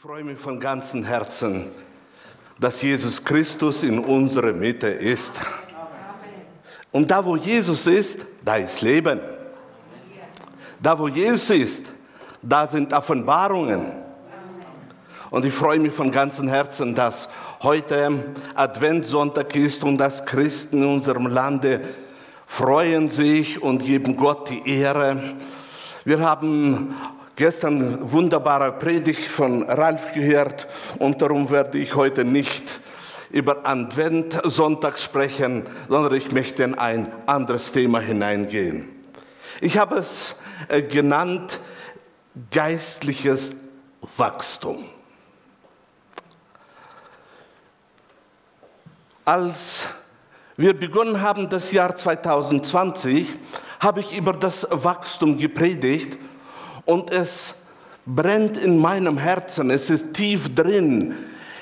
freue mich von ganzem Herzen, dass Jesus Christus in unserer Mitte ist. Und da, wo Jesus ist, da ist Leben. Da, wo Jesus ist, da sind Offenbarungen. Und ich freue mich von ganzem Herzen, dass heute Adventssonntag ist und dass Christen in unserem Lande freuen sich und geben Gott die Ehre. Wir haben gestern wunderbare Predigt von Ralf gehört und darum werde ich heute nicht über Adventsonntag sprechen, sondern ich möchte in ein anderes Thema hineingehen. Ich habe es äh, genannt geistliches Wachstum. Als wir begonnen haben das Jahr 2020, habe ich über das Wachstum gepredigt und es brennt in meinem Herzen, es ist tief drin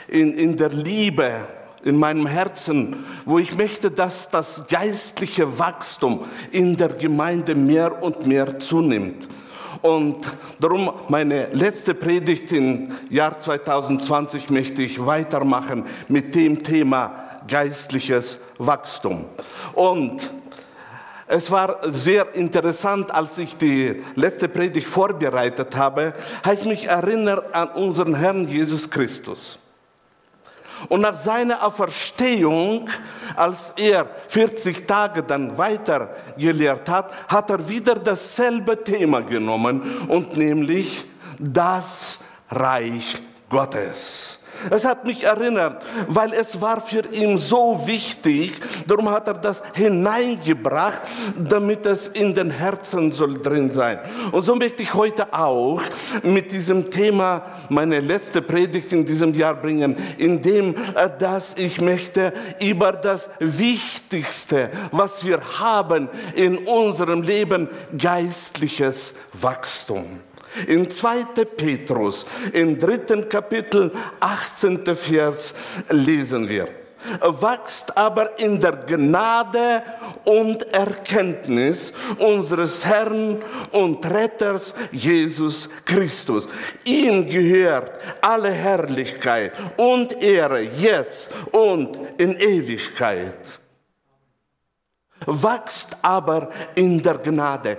in, in der Liebe in meinem Herzen, wo ich möchte, dass das geistliche Wachstum in der Gemeinde mehr und mehr zunimmt. Und darum meine letzte Predigt im Jahr 2020 möchte ich weitermachen mit dem Thema geistliches Wachstum. Und es war sehr interessant, als ich die letzte Predigt vorbereitet habe, habe ich mich erinnert an unseren Herrn Jesus Christus. Und nach seiner Auferstehung, als er 40 Tage dann weiter gelehrt hat, hat er wieder dasselbe Thema genommen und nämlich das Reich Gottes. Es hat mich erinnert, weil es war für ihn so wichtig, darum hat er das hineingebracht, damit es in den Herzen soll drin sein. Und so möchte ich heute auch mit diesem Thema meine letzte Predigt in diesem Jahr bringen, indem dass ich möchte über das Wichtigste, was wir haben in unserem Leben, geistliches Wachstum. In 2. Petrus, im dritten Kapitel, 18. Vers lesen wir. Wachst aber in der Gnade und Erkenntnis unseres Herrn und Retters Jesus Christus. Ihm gehört alle Herrlichkeit und Ehre jetzt und in Ewigkeit. Wachst aber in der Gnade.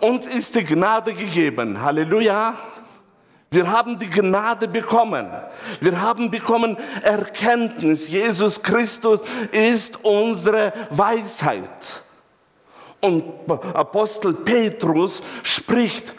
Uns ist die Gnade gegeben. Halleluja. Wir haben die Gnade bekommen. Wir haben bekommen Erkenntnis. Jesus Christus ist unsere Weisheit. Und Apostel Petrus spricht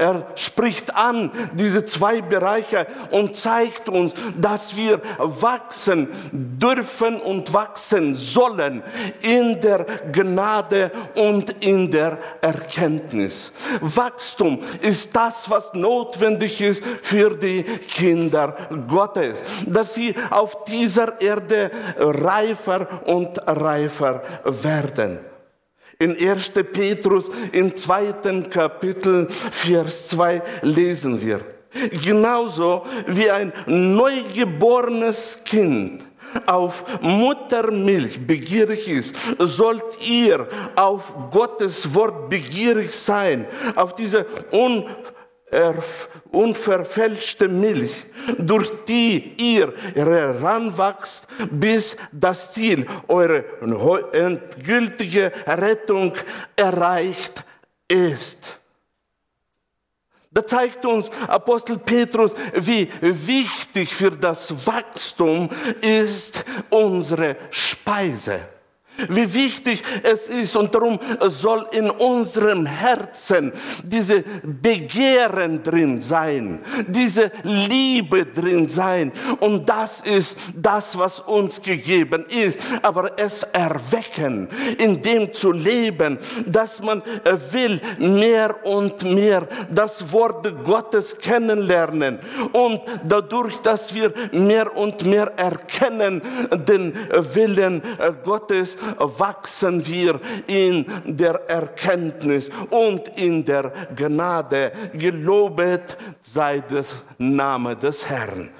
er spricht an diese zwei Bereiche und zeigt uns, dass wir wachsen dürfen und wachsen sollen in der Gnade und in der Erkenntnis. Wachstum ist das, was notwendig ist für die Kinder Gottes, dass sie auf dieser Erde reifer und reifer werden. In 1. Petrus im zweiten Kapitel, Vers 2 lesen wir. Genauso wie ein neugeborenes Kind auf Muttermilch begierig ist, sollt ihr auf Gottes Wort begierig sein, auf diese un unverfälschte Milch, durch die ihr heranwachst, bis das Ziel, eure endgültige Rettung erreicht ist. Da zeigt uns Apostel Petrus, wie wichtig für das Wachstum ist unsere Speise wie wichtig es ist und darum soll in unserem Herzen diese Begehren drin sein, diese Liebe drin sein und das ist das, was uns gegeben ist. Aber es erwecken, in dem zu leben, dass man will mehr und mehr das Wort Gottes kennenlernen und dadurch, dass wir mehr und mehr erkennen den Willen Gottes, wachsen wir in der Erkenntnis und in der Gnade. Gelobet sei der Name des Herrn.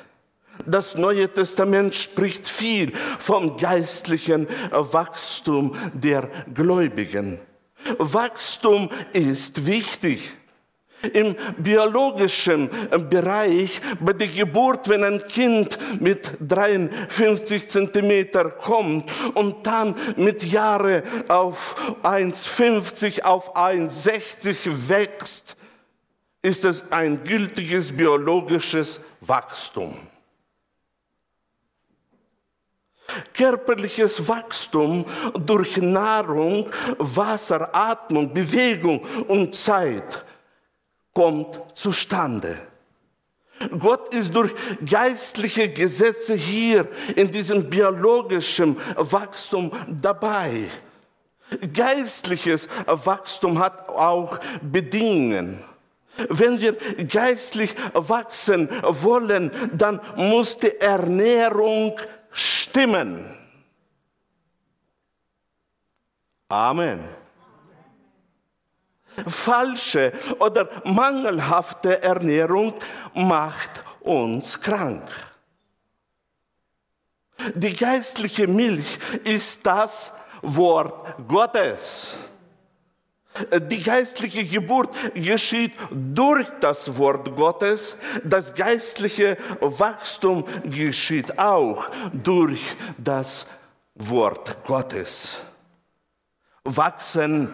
Das Neue Testament spricht viel vom geistlichen Wachstum der Gläubigen. Wachstum ist wichtig. Im biologischen Bereich, bei der Geburt, wenn ein Kind mit 53 Zentimeter kommt und dann mit Jahre auf 1,50, auf 1,60 wächst, ist es ein gültiges biologisches Wachstum. Körperliches Wachstum durch Nahrung, Wasser, Atmung, Bewegung und Zeit kommt zustande. Gott ist durch geistliche Gesetze hier in diesem biologischen Wachstum dabei. Geistliches Wachstum hat auch Bedingungen. Wenn wir geistlich wachsen wollen, dann muss die Ernährung stimmen. Amen. Falsche oder mangelhafte Ernährung macht uns krank. Die geistliche Milch ist das Wort Gottes. Die geistliche Geburt geschieht durch das Wort Gottes. Das geistliche Wachstum geschieht auch durch das Wort Gottes. Wachsen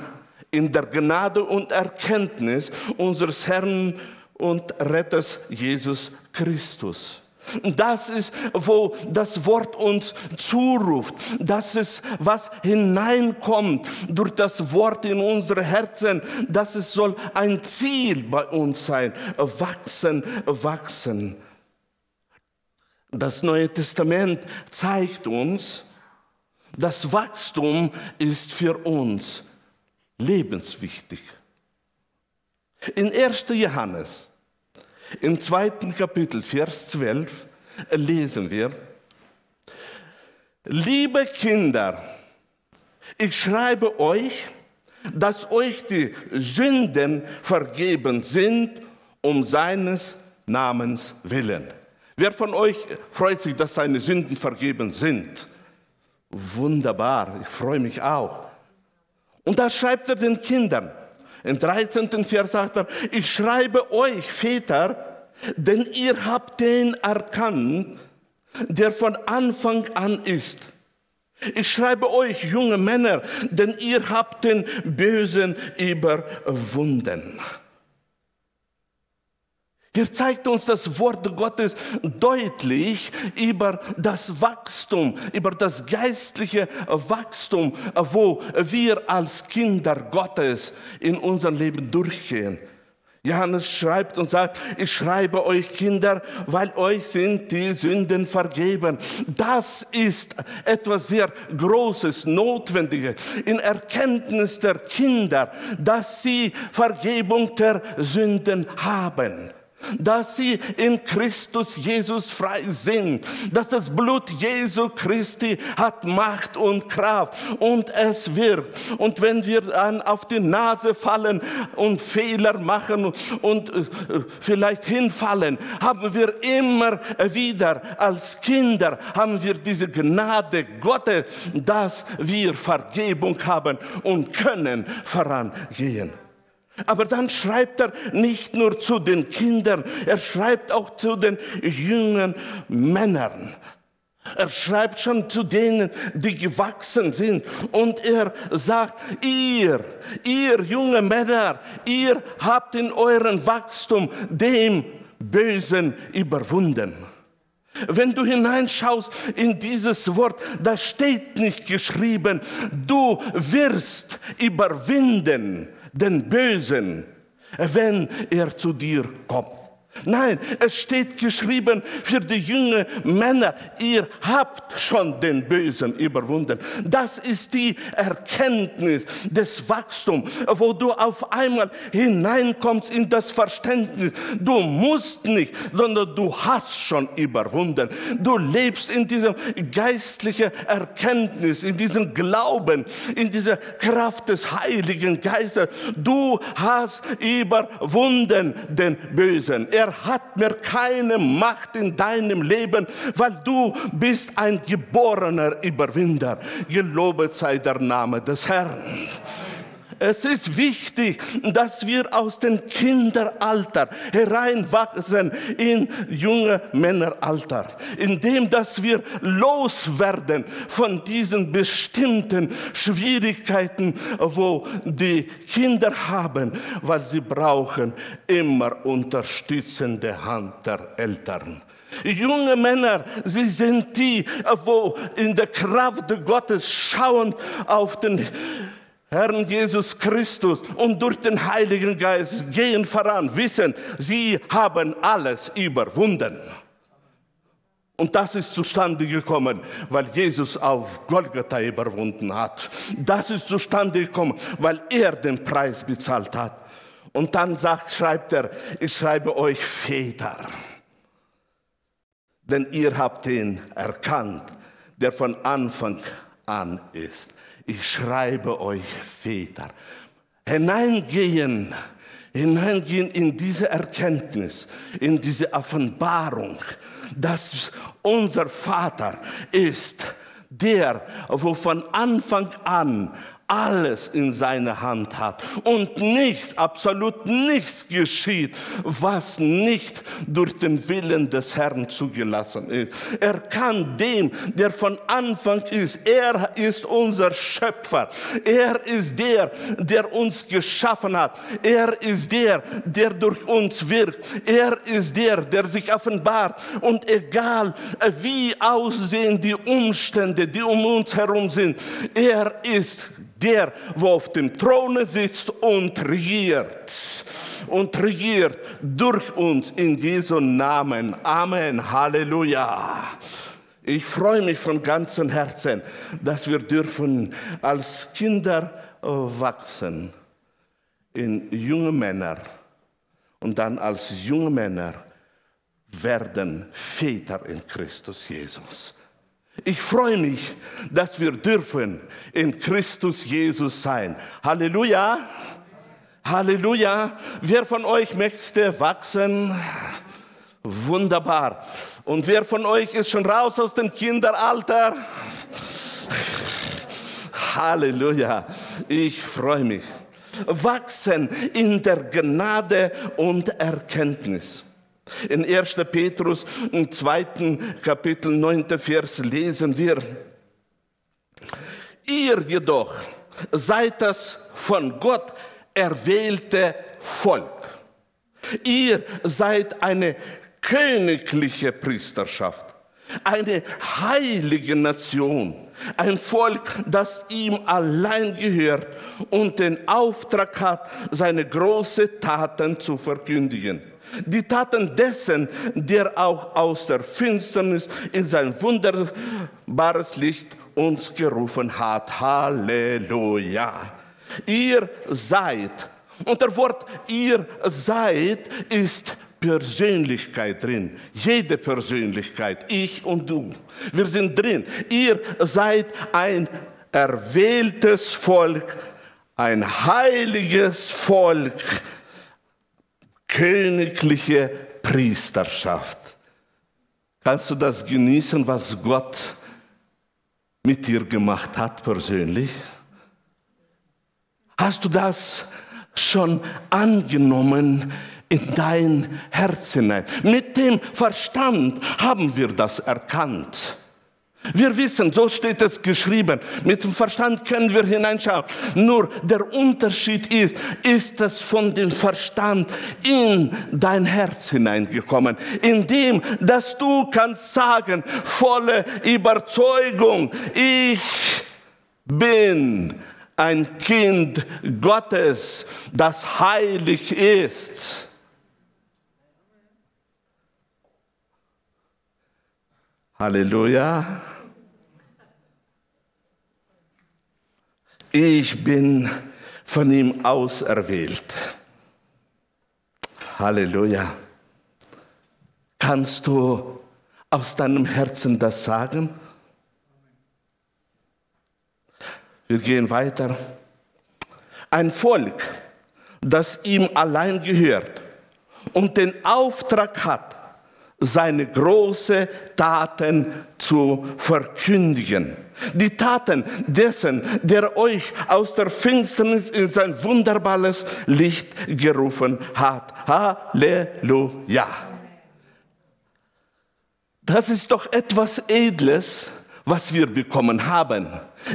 in der Gnade und Erkenntnis unseres Herrn und Retters Jesus Christus. Das ist, wo das Wort uns zuruft. Das ist, was hineinkommt durch das Wort in unsere Herzen. Das ist, soll ein Ziel bei uns sein. Wachsen, wachsen. Das Neue Testament zeigt uns, das Wachstum ist für uns lebenswichtig. In 1. Johannes im zweiten Kapitel, Vers 12, lesen wir, liebe Kinder, ich schreibe euch, dass euch die Sünden vergeben sind um seines Namens willen. Wer von euch freut sich, dass seine Sünden vergeben sind? Wunderbar, ich freue mich auch. Und da schreibt er den Kindern, im 13. Vers sagt er, ich schreibe euch, Väter, denn ihr habt den erkannt, der von Anfang an ist. Ich schreibe euch, junge Männer, denn ihr habt den Bösen überwunden. Hier zeigt uns das Wort Gottes deutlich über das Wachstum, über das geistliche Wachstum, wo wir als Kinder Gottes in unserem Leben durchgehen. Johannes schreibt und sagt, ich schreibe euch Kinder, weil euch sind die Sünden vergeben. Das ist etwas sehr Großes, Notwendiges in Erkenntnis der Kinder, dass sie Vergebung der Sünden haben dass sie in Christus Jesus frei sind, dass das Blut Jesu Christi hat Macht und Kraft und es wirkt. Und wenn wir dann auf die Nase fallen und Fehler machen und äh, vielleicht hinfallen, haben wir immer wieder als Kinder haben wir diese Gnade Gottes, dass wir Vergebung haben und können vorangehen. Aber dann schreibt er nicht nur zu den Kindern, er schreibt auch zu den jungen Männern. Er schreibt schon zu denen, die gewachsen sind. Und er sagt, ihr, ihr junge Männer, ihr habt in eurem Wachstum dem Bösen überwunden. Wenn du hineinschaust in dieses Wort, da steht nicht geschrieben, du wirst überwinden den Bösen, wenn er zu dir kommt. Nein, es steht geschrieben für die jungen Männer, ihr habt schon den Bösen überwunden. Das ist die Erkenntnis des Wachstums, wo du auf einmal hineinkommst in das Verständnis. Du musst nicht, sondern du hast schon überwunden. Du lebst in dieser geistlichen Erkenntnis, in diesem Glauben, in dieser Kraft des Heiligen Geistes. Du hast überwunden den Bösen. Er er hat mehr keine Macht in deinem Leben, weil du bist ein geborener Überwinder. Gelobet sei der Name des Herrn. Es ist wichtig, dass wir aus dem Kinderalter hereinwachsen in junge Männeralter, indem dass wir loswerden von diesen bestimmten Schwierigkeiten, wo die Kinder haben, weil sie brauchen immer unterstützende Hand der Eltern. Junge Männer, sie sind die, wo in der Kraft Gottes schauen auf den Herrn Jesus Christus und durch den Heiligen Geist gehen voran, wissen, sie haben alles überwunden. Und das ist zustande gekommen, weil Jesus auf Golgatha überwunden hat. Das ist zustande gekommen, weil er den Preis bezahlt hat. Und dann sagt, schreibt er, ich schreibe euch Väter denn ihr habt ihn erkannt, der von Anfang an ist. Ich schreibe euch Väter. Hineingehen, hineingehen in diese Erkenntnis, in diese Offenbarung, dass unser Vater ist der, wo von Anfang an alles in seiner Hand hat und nichts, absolut nichts geschieht, was nicht durch den Willen des Herrn zugelassen ist. Er kann dem, der von Anfang ist, er ist unser Schöpfer, er ist der, der uns geschaffen hat, er ist der, der durch uns wirkt, er ist der, der sich offenbart. Und egal wie aussehen die Umstände, die um uns herum sind, er ist der, wo auf dem Throne sitzt und regiert. Und regiert durch uns in Jesu Namen. Amen. Halleluja. Ich freue mich von ganzem Herzen, dass wir dürfen als Kinder wachsen in junge Männer und dann als junge Männer werden Väter in Christus Jesus. Ich freue mich, dass wir dürfen in Christus Jesus sein. Halleluja. Halleluja. Wer von euch möchte wachsen? Wunderbar. Und wer von euch ist schon raus aus dem Kinderalter? Halleluja. Ich freue mich. Wachsen in der Gnade und Erkenntnis. In 1. Petrus im zweiten Kapitel 9. Vers lesen wir, ihr jedoch seid das von Gott erwählte Volk. Ihr seid eine königliche Priesterschaft, eine heilige Nation, ein Volk, das ihm allein gehört und den Auftrag hat, seine großen Taten zu verkündigen. Die Taten dessen, der auch aus der Finsternis in sein wunderbares Licht uns gerufen hat. Halleluja. Ihr seid, und der Wort ihr seid ist Persönlichkeit drin. Jede Persönlichkeit, ich und du. Wir sind drin. Ihr seid ein erwähltes Volk, ein heiliges Volk königliche Priesterschaft. Kannst du das genießen, was Gott mit dir gemacht hat persönlich? Hast du das schon angenommen in dein Herz hinein? Mit dem Verstand haben wir das erkannt. Wir wissen, so steht es geschrieben, mit dem Verstand können wir hineinschauen. Nur der Unterschied ist, ist es von dem Verstand in dein Herz hineingekommen, indem, dass du kannst sagen, volle Überzeugung, ich bin ein Kind Gottes, das heilig ist. Halleluja. Ich bin von ihm auserwählt. Halleluja. Kannst du aus deinem Herzen das sagen? Wir gehen weiter. Ein Volk, das ihm allein gehört und den Auftrag hat, seine großen Taten zu verkündigen. Die Taten dessen, der euch aus der Finsternis in sein wunderbares Licht gerufen hat. Halleluja. Das ist doch etwas Edles, was wir bekommen haben.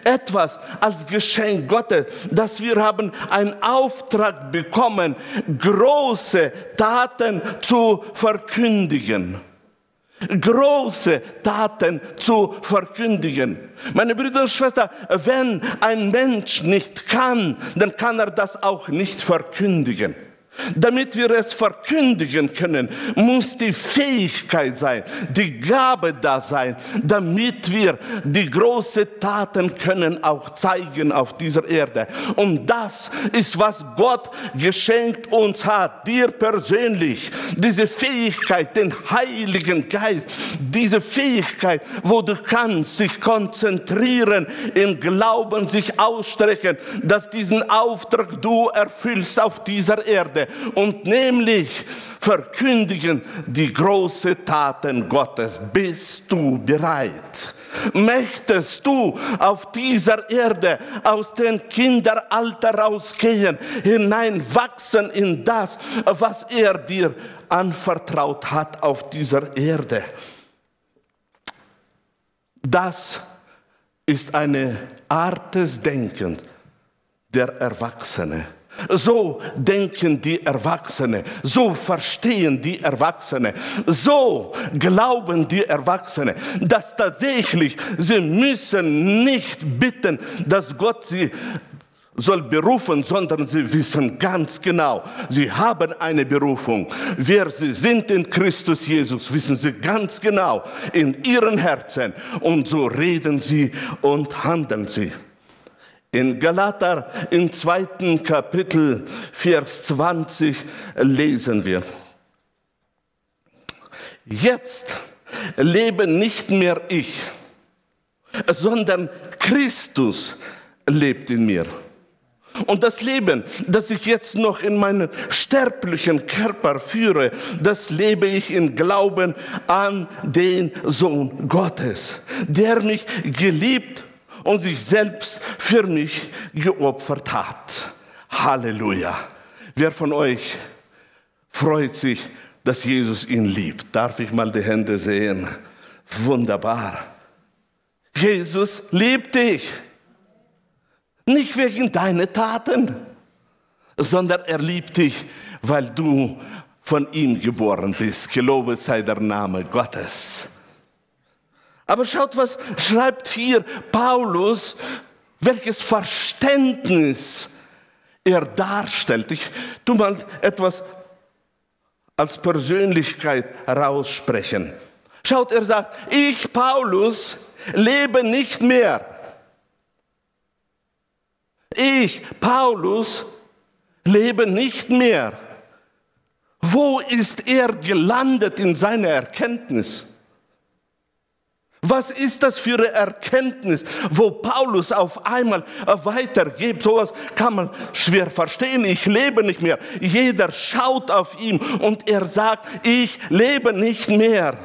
Etwas als Geschenk Gottes, dass wir haben einen Auftrag bekommen, große Taten zu verkündigen. Große Taten zu verkündigen. Meine Brüder und Schwestern, wenn ein Mensch nicht kann, dann kann er das auch nicht verkündigen. Damit wir es verkündigen können, muss die Fähigkeit sein, die Gabe da sein, damit wir die großen Taten können auch zeigen auf dieser Erde. Und das ist, was Gott geschenkt uns hat, dir persönlich. Diese Fähigkeit, den Heiligen Geist, diese Fähigkeit, wo du kannst sich konzentrieren, im Glauben sich ausstrecken, dass diesen Auftrag du erfüllst auf dieser Erde und nämlich verkündigen die großen Taten Gottes. Bist du bereit? Möchtest du auf dieser Erde aus dem Kinderalter rausgehen, hineinwachsen in das, was er dir anvertraut hat auf dieser Erde? Das ist eine Art des Denkens der Erwachsene. So denken die Erwachsene, so verstehen die Erwachsene, so glauben die Erwachsene, dass tatsächlich sie müssen nicht bitten, dass Gott sie soll berufen, sondern sie wissen ganz genau, sie haben eine Berufung. Wer sie sind in Christus Jesus, wissen sie ganz genau in ihren Herzen und so reden sie und handeln sie. In Galater im zweiten Kapitel, Vers 20 lesen wir. Jetzt lebe nicht mehr ich, sondern Christus lebt in mir. Und das Leben, das ich jetzt noch in meinem sterblichen Körper führe, das lebe ich in Glauben an den Sohn Gottes, der mich geliebt und sich selbst für mich geopfert hat. Halleluja. Wer von euch freut sich, dass Jesus ihn liebt? Darf ich mal die Hände sehen? Wunderbar. Jesus liebt dich. Nicht wegen deiner Taten, sondern er liebt dich, weil du von ihm geboren bist. Gelobet sei der Name Gottes. Aber schaut, was schreibt hier Paulus, welches Verständnis er darstellt. Ich tu mal etwas als Persönlichkeit heraussprechen. Schaut, er sagt, ich, Paulus, lebe nicht mehr. Ich, Paulus, lebe nicht mehr. Wo ist er gelandet in seiner Erkenntnis? Was ist das für eine Erkenntnis, wo Paulus auf einmal weitergibt? Sowas kann man schwer verstehen. Ich lebe nicht mehr. Jeder schaut auf ihn und er sagt, ich lebe nicht mehr.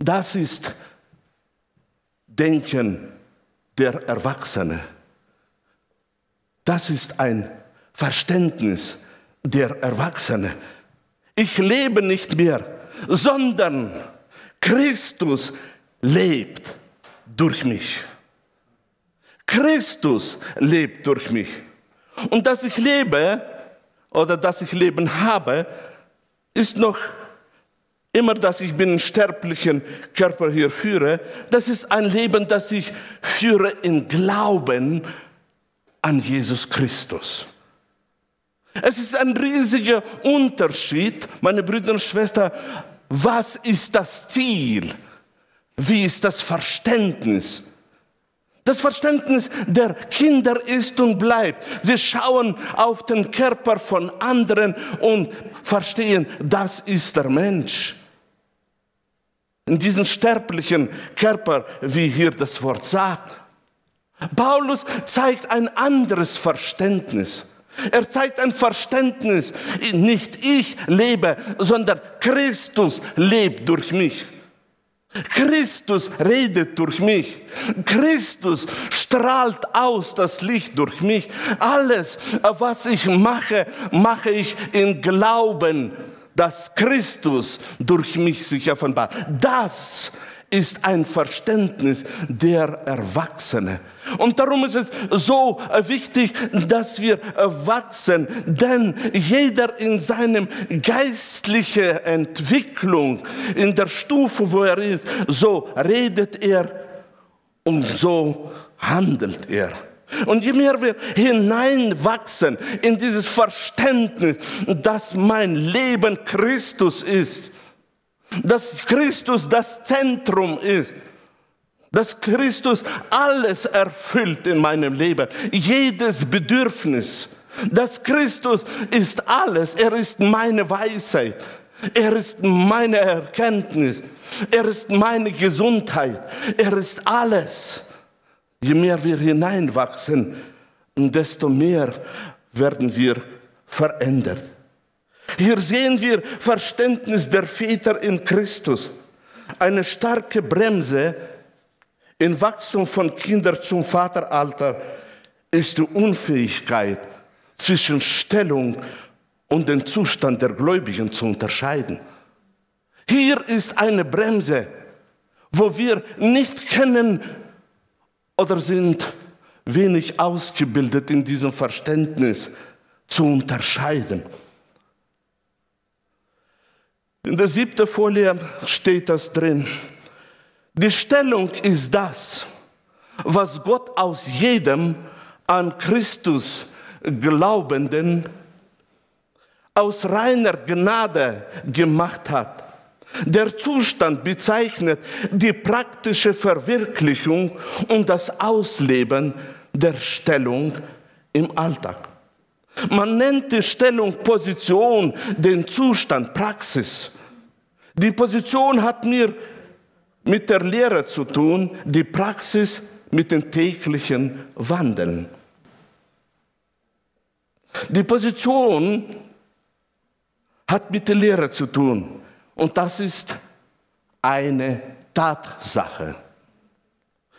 Das ist Denken der Erwachsene. Das ist ein Verständnis der Erwachsene. Ich lebe nicht mehr sondern Christus lebt durch mich. Christus lebt durch mich. Und dass ich lebe oder dass ich Leben habe, ist noch immer, dass ich den sterblichen Körper hier führe. Das ist ein Leben, das ich führe in Glauben an Jesus Christus. Es ist ein riesiger Unterschied, meine Brüder und Schwestern, was ist das Ziel? Wie ist das Verständnis? Das Verständnis der Kinder ist und bleibt. Sie schauen auf den Körper von anderen und verstehen, das ist der Mensch. In diesem sterblichen Körper, wie hier das Wort sagt. Paulus zeigt ein anderes Verständnis. Er zeigt ein Verständnis. Nicht ich lebe, sondern Christus lebt durch mich. Christus redet durch mich. Christus strahlt aus das Licht durch mich. Alles, was ich mache, mache ich in Glauben, dass Christus durch mich sich offenbart. Das ist ein Verständnis der Erwachsene. Und darum ist es so wichtig, dass wir wachsen, denn jeder in seinem geistlichen Entwicklung, in der Stufe, wo er ist, so redet er und so handelt er. Und je mehr wir hineinwachsen in dieses Verständnis, dass mein Leben Christus ist, dass Christus das Zentrum ist, dass Christus alles erfüllt in meinem Leben, jedes Bedürfnis, dass Christus ist alles, er ist meine Weisheit, er ist meine Erkenntnis, er ist meine Gesundheit, er ist alles. Je mehr wir hineinwachsen, desto mehr werden wir verändert. Hier sehen wir Verständnis der Väter in Christus. Eine starke Bremse im Wachstum von Kindern zum Vateralter ist die Unfähigkeit zwischen Stellung und dem Zustand der Gläubigen zu unterscheiden. Hier ist eine Bremse, wo wir nicht kennen oder sind wenig ausgebildet in diesem Verständnis zu unterscheiden. In der siebten Folie steht das drin. Die Stellung ist das, was Gott aus jedem an Christus Glaubenden aus reiner Gnade gemacht hat. Der Zustand bezeichnet die praktische Verwirklichung und das Ausleben der Stellung im Alltag. Man nennt die Stellung Position, den Zustand Praxis. Die Position hat mir mit der Lehre zu tun, die Praxis mit dem täglichen Wandeln. Die Position hat mit der Lehre zu tun und das ist eine Tatsache.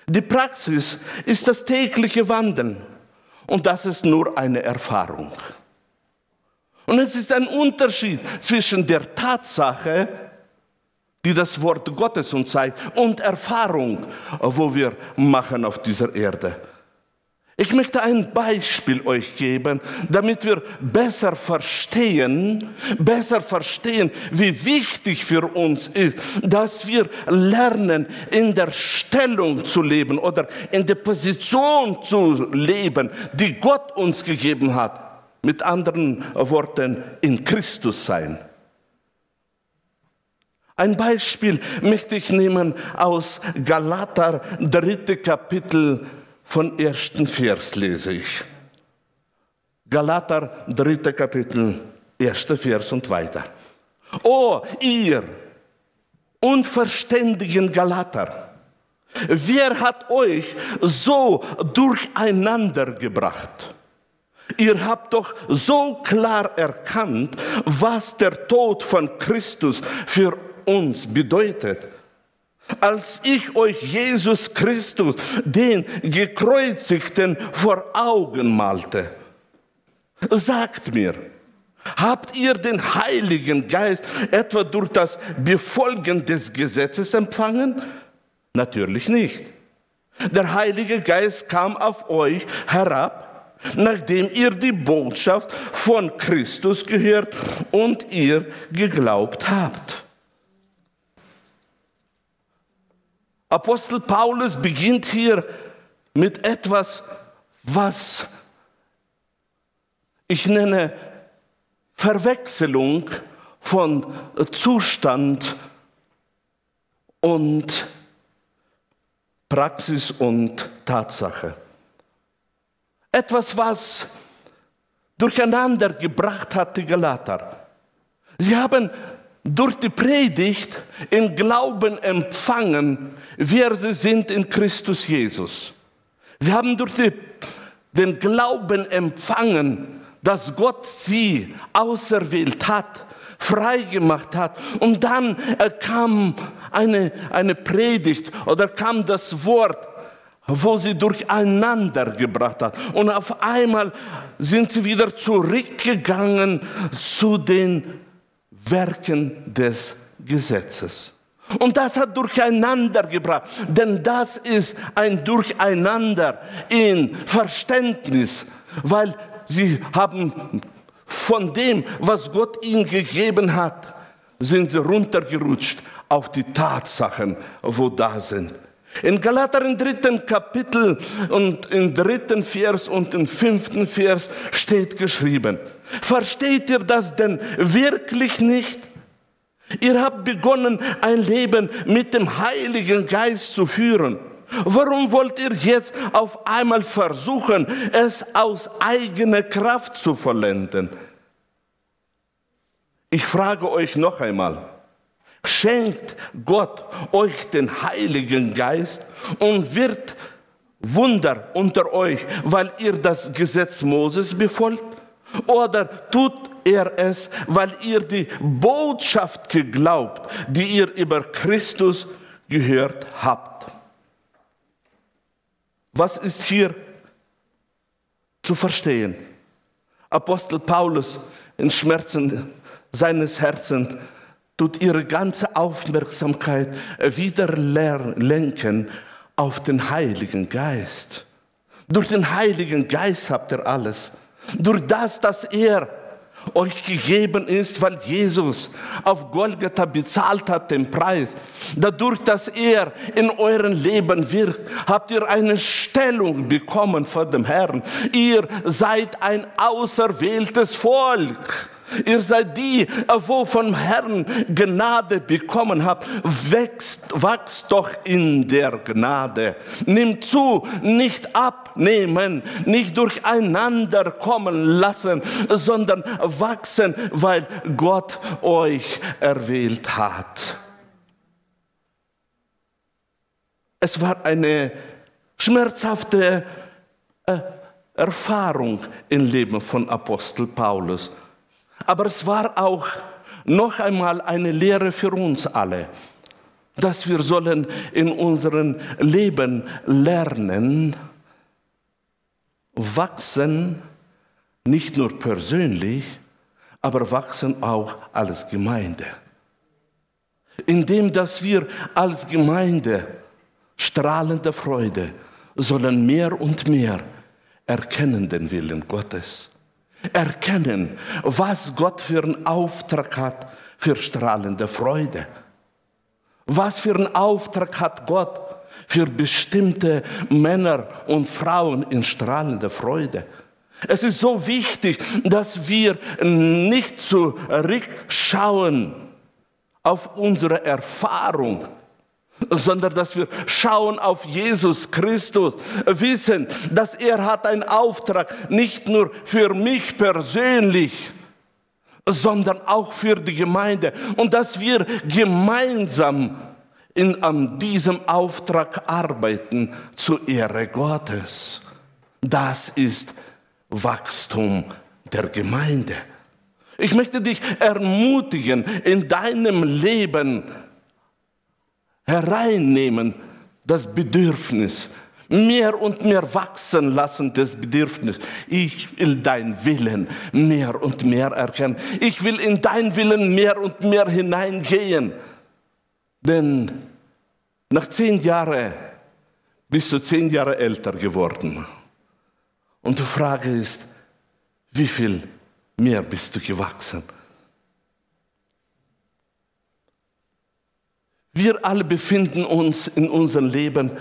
Die Praxis ist das tägliche Wandeln. Und das ist nur eine Erfahrung. Und es ist ein Unterschied zwischen der Tatsache, die das Wort Gottes uns zeigt, und Erfahrung, wo wir machen auf dieser Erde. Ich möchte ein Beispiel euch geben, damit wir besser verstehen, besser verstehen, wie wichtig für uns ist, dass wir lernen, in der Stellung zu leben oder in der Position zu leben, die Gott uns gegeben hat. Mit anderen Worten, in Christus sein. Ein Beispiel möchte ich nehmen aus Galater, dritte Kapitel, von ersten Vers lese ich. Galater, dritte Kapitel, erster Vers und weiter. Oh, ihr unverständigen Galater, wer hat euch so durcheinander gebracht? Ihr habt doch so klar erkannt, was der Tod von Christus für uns bedeutet als ich euch Jesus Christus, den gekreuzigten, vor Augen malte. Sagt mir, habt ihr den Heiligen Geist etwa durch das Befolgen des Gesetzes empfangen? Natürlich nicht. Der Heilige Geist kam auf euch herab, nachdem ihr die Botschaft von Christus gehört und ihr geglaubt habt. Apostel Paulus beginnt hier mit etwas, was ich nenne Verwechslung von Zustand und Praxis und Tatsache. Etwas, was durcheinander gebracht hat die Galater. Sie haben durch die Predigt in Glauben empfangen, wer sie sind in Christus Jesus. Sie haben durch die, den Glauben empfangen, dass Gott sie auserwählt hat, frei gemacht hat. Und dann kam eine, eine Predigt oder kam das Wort, wo sie durcheinander gebracht hat. Und auf einmal sind sie wieder zurückgegangen zu den Werken des Gesetzes. Und das hat Durcheinander gebracht, denn das ist ein Durcheinander in Verständnis, weil sie haben von dem, was Gott ihnen gegeben hat, sind sie runtergerutscht auf die Tatsachen, wo da sind. In Galater im dritten Kapitel und im dritten Vers und im fünften Vers steht geschrieben, versteht ihr das denn wirklich nicht? Ihr habt begonnen, ein Leben mit dem Heiligen Geist zu führen. Warum wollt ihr jetzt auf einmal versuchen, es aus eigener Kraft zu vollenden? Ich frage euch noch einmal, schenkt Gott euch den Heiligen Geist und wird Wunder unter euch, weil ihr das Gesetz Moses befolgt? Oder tut er es, weil ihr die Botschaft geglaubt, die ihr über Christus gehört habt? Was ist hier zu verstehen? Apostel Paulus in Schmerzen seines Herzens tut ihre ganze Aufmerksamkeit wieder lenken auf den Heiligen Geist. Durch den Heiligen Geist habt ihr alles. Durch das, dass er euch gegeben ist, weil Jesus auf Golgatha bezahlt hat den Preis. Dadurch, dass er in euren Leben wirkt, habt ihr eine Stellung bekommen vor dem Herrn. Ihr seid ein auserwähltes Volk. Ihr seid die, wo vom Herrn Gnade bekommen habt. Wächst, wachst doch in der Gnade. Nimmt zu, nicht abnehmen, nicht durcheinander kommen lassen, sondern wachsen, weil Gott euch erwählt hat. Es war eine schmerzhafte äh, Erfahrung im Leben von Apostel Paulus. Aber es war auch noch einmal eine Lehre für uns alle, dass wir sollen in unserem Leben lernen, wachsen, nicht nur persönlich, aber wachsen auch als Gemeinde. Indem, dass wir als Gemeinde strahlende Freude sollen mehr und mehr erkennen den Willen Gottes erkennen, was Gott für einen Auftrag hat für strahlende Freude. Was für einen Auftrag hat Gott für bestimmte Männer und Frauen in strahlender Freude. Es ist so wichtig, dass wir nicht zurückschauen auf unsere Erfahrung, sondern dass wir schauen auf Jesus Christus, wissen, dass er hat einen Auftrag nicht nur für mich persönlich, sondern auch für die Gemeinde und dass wir gemeinsam in, an diesem Auftrag arbeiten zur Ehre Gottes. Das ist Wachstum der Gemeinde. Ich möchte dich ermutigen, in deinem Leben hereinnehmen, das Bedürfnis, mehr und mehr wachsen lassen, das Bedürfnis. Ich will dein Willen mehr und mehr erkennen. Ich will in dein Willen mehr und mehr hineingehen. Denn nach zehn Jahren bist du zehn Jahre älter geworden. Und die Frage ist, wie viel mehr bist du gewachsen? Wir alle befinden uns in unserem Leben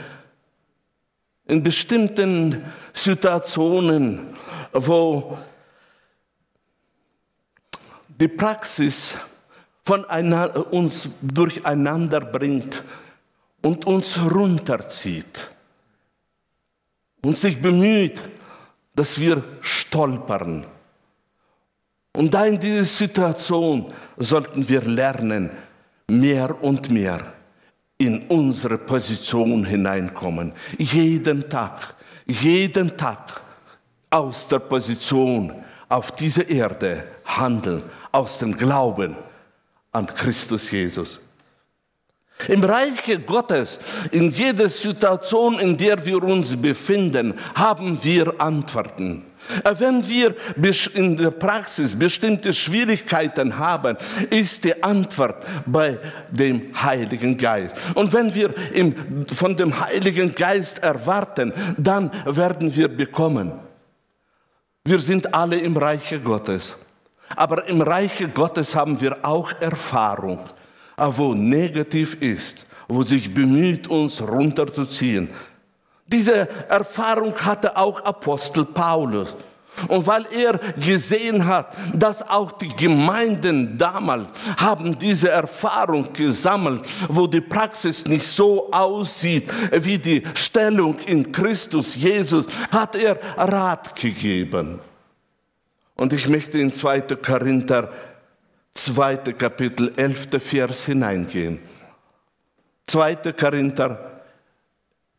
in bestimmten Situationen, wo die Praxis von uns durcheinander bringt und uns runterzieht und sich bemüht, dass wir stolpern. Und da in dieser Situation sollten wir lernen, mehr und mehr in unsere Position hineinkommen. Jeden Tag, jeden Tag aus der Position auf dieser Erde handeln aus dem Glauben an Christus Jesus. Im Reich Gottes, in jeder Situation, in der wir uns befinden, haben wir Antworten. Äh, wenn wir in der Praxis bestimmte Schwierigkeiten haben, ist die Antwort bei dem Heiligen Geist. Und wenn wir von dem Heiligen Geist erwarten, dann werden wir bekommen. Wir sind alle im Reiche Gottes. Aber im Reiche Gottes haben wir auch Erfahrung, wo negativ ist, wo sich bemüht, uns runterzuziehen. Diese Erfahrung hatte auch Apostel Paulus. Und weil er gesehen hat, dass auch die Gemeinden damals haben diese Erfahrung gesammelt, wo die Praxis nicht so aussieht wie die Stellung in Christus Jesus, hat er Rat gegeben. Und ich möchte in 2. Korinther, 2. Kapitel, 11. Vers hineingehen. 2. Korinther,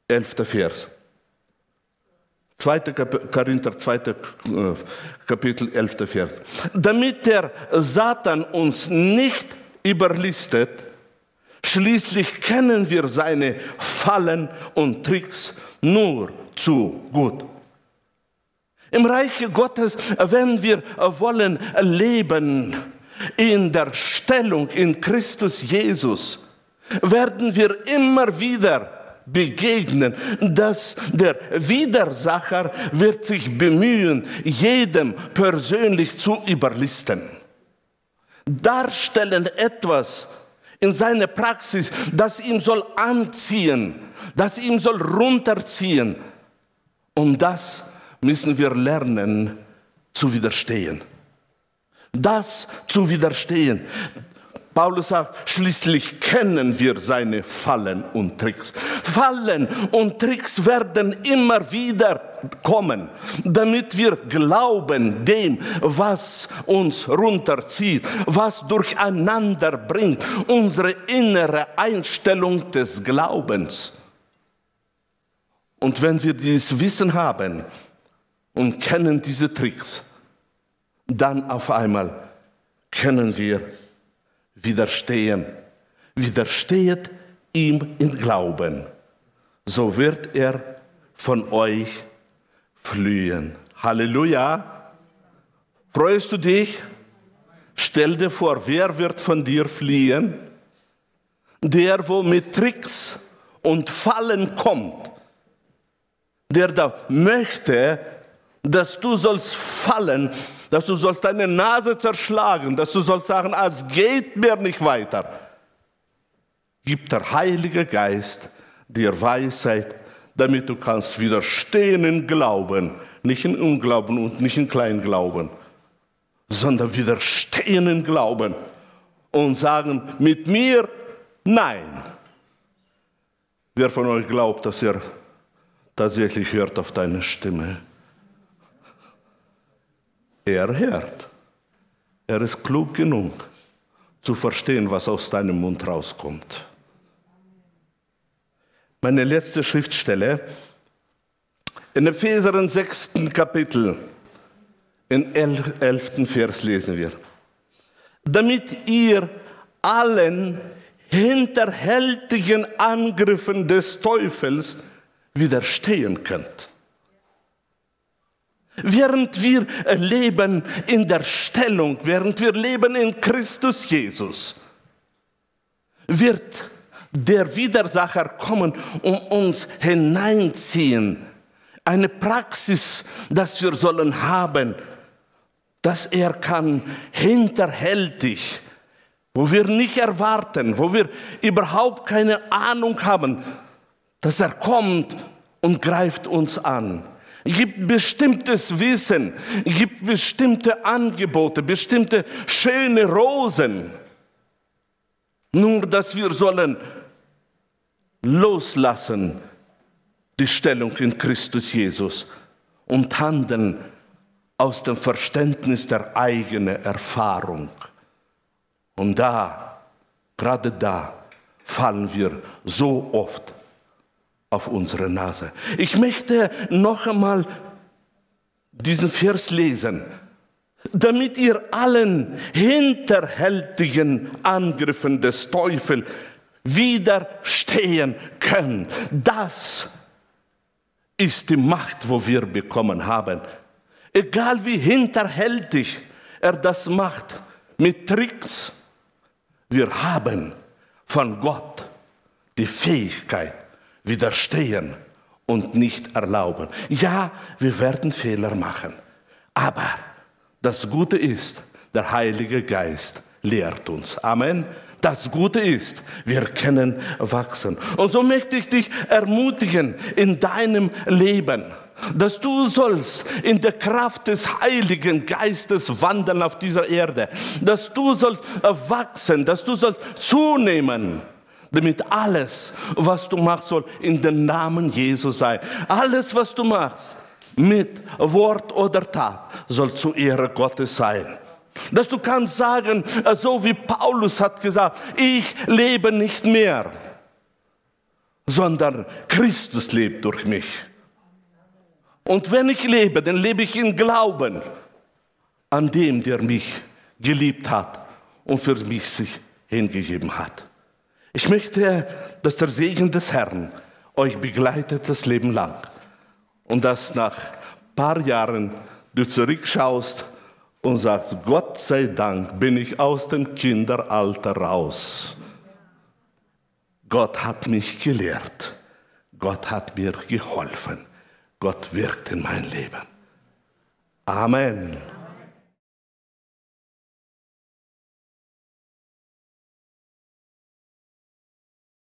11. Vers. 2. Korinther, 2. Äh, Kapitel, 11. Vers. Damit der Satan uns nicht überlistet, schließlich kennen wir seine Fallen und Tricks nur zu gut. Im Reich Gottes, wenn wir wollen leben in der Stellung in Christus Jesus, werden wir immer wieder begegnen, dass der Widersacher wird sich bemühen, jedem persönlich zu überlisten. Darstellen etwas in seiner Praxis, das ihm soll anziehen, das ihm soll runterziehen. Und das müssen wir lernen zu widerstehen. Das zu widerstehen. Paulus sagt, schließlich kennen wir seine Fallen und Tricks. Fallen und Tricks werden immer wieder kommen, damit wir glauben dem, was uns runterzieht, was durcheinander bringt, unsere innere Einstellung des Glaubens. Und wenn wir dieses Wissen haben, und kennen diese Tricks, dann auf einmal können wir widerstehen. Widersteht ihm in Glauben, so wird er von euch fliehen. Halleluja. Freust du dich? Stell dir vor, wer wird von dir fliehen? Der, wo mit Tricks und Fallen kommt, der da möchte, dass du sollst fallen, dass du sollst deine Nase zerschlagen, dass du sollst sagen, ah, es geht mir nicht weiter. Gibt der Heilige Geist dir Weisheit, damit du kannst widerstehen in Glauben, nicht in Unglauben und nicht in Kleinglauben, sondern widerstehen in Glauben und sagen mit mir nein. Wer von euch glaubt, dass er tatsächlich hört auf deine Stimme? Er hört. Er ist klug genug zu verstehen, was aus deinem Mund rauskommt. Meine letzte Schriftstelle in Epheser 6. Kapitel, in 11. Vers lesen wir. Damit ihr allen hinterhältigen Angriffen des Teufels widerstehen könnt. Während wir leben in der Stellung, während wir leben in Christus Jesus, wird der Widersacher kommen und uns hineinziehen. Eine Praxis, dass wir sollen haben, dass er kann hinterhältig, wo wir nicht erwarten, wo wir überhaupt keine Ahnung haben, dass er kommt und greift uns an gibt bestimmtes Wissen, gibt bestimmte Angebote, bestimmte schöne Rosen. Nur, dass wir sollen loslassen die Stellung in Christus Jesus und handeln aus dem Verständnis der eigenen Erfahrung. Und da, gerade da, fallen wir so oft auf unsere Nase. Ich möchte noch einmal diesen Vers lesen damit ihr allen hinterhältigen Angriffen des Teufels widerstehen könnt. Das ist die Macht, wo wir bekommen haben. Egal wie hinterhältig er das macht, mit Tricks, wir haben von Gott die Fähigkeit, widerstehen und nicht erlauben. Ja, wir werden Fehler machen, aber das Gute ist, der Heilige Geist lehrt uns. Amen. Das Gute ist, wir können wachsen. Und so möchte ich dich ermutigen in deinem Leben, dass du sollst in der Kraft des Heiligen Geistes wandeln auf dieser Erde, dass du sollst wachsen, dass du sollst zunehmen damit alles, was du machst, soll in den Namen Jesus sein. Alles, was du machst, mit Wort oder Tat, soll zu Ehre Gottes sein. Dass du kannst sagen, so wie Paulus hat gesagt, ich lebe nicht mehr, sondern Christus lebt durch mich. Und wenn ich lebe, dann lebe ich in Glauben an dem, der mich geliebt hat und für mich sich hingegeben hat. Ich möchte, dass der Segen des Herrn euch begleitet das Leben lang und dass nach ein paar Jahren du zurückschaust und sagst, Gott sei Dank bin ich aus dem Kinderalter raus. Gott hat mich gelehrt. Gott hat mir geholfen. Gott wirkt in mein Leben. Amen.